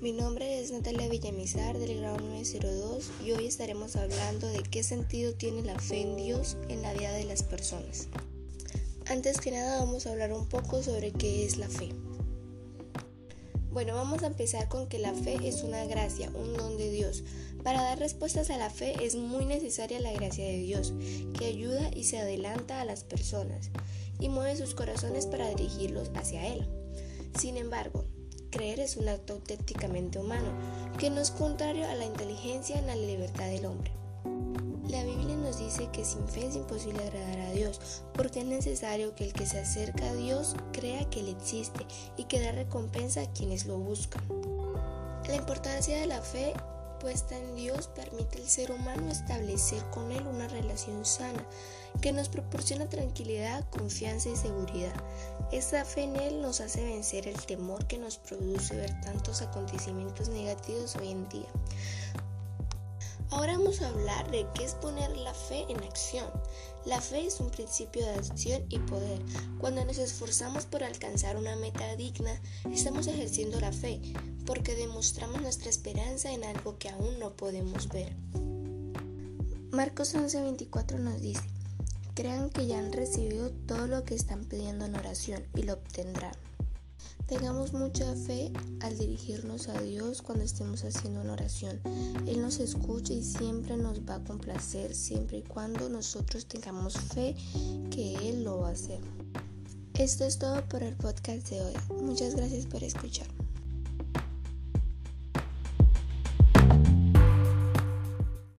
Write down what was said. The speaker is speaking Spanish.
Mi nombre es Natalia Villamizar del grado 902 y hoy estaremos hablando de qué sentido tiene la fe en Dios en la vida de las personas. Antes que nada vamos a hablar un poco sobre qué es la fe. Bueno, vamos a empezar con que la fe es una gracia, un don de Dios. Para dar respuestas a la fe es muy necesaria la gracia de Dios, que ayuda y se adelanta a las personas y mueve sus corazones para dirigirlos hacia Él. Sin embargo, creer es un acto auténticamente humano, que no es contrario a la inteligencia ni a la libertad del hombre. La Biblia nos dice que sin fe es imposible agradar a Dios, porque es necesario que el que se acerca a Dios crea que Él existe y que da recompensa a quienes lo buscan. La importancia de la fe puesta en Dios permite al ser humano establecer con Él una relación sana que nos proporciona tranquilidad, confianza y seguridad. Esta fe en Él nos hace vencer el temor que nos produce ver tantos acontecimientos negativos hoy en día. Ahora vamos a hablar de qué es poner la fe en acción. La fe es un principio de acción y poder. Cuando nos esforzamos por alcanzar una meta digna, estamos ejerciendo la fe, porque demostramos nuestra esperanza en algo que aún no podemos ver. Marcos 11:24 nos dice, crean que ya han recibido todo lo que están pidiendo en oración y lo obtendrán. Tengamos mucha fe al dirigirnos a Dios cuando estemos haciendo una oración. Él nos escucha y siempre nos va a complacer, siempre y cuando nosotros tengamos fe que Él lo va a hacer. Esto es todo por el podcast de hoy. Muchas gracias por escuchar.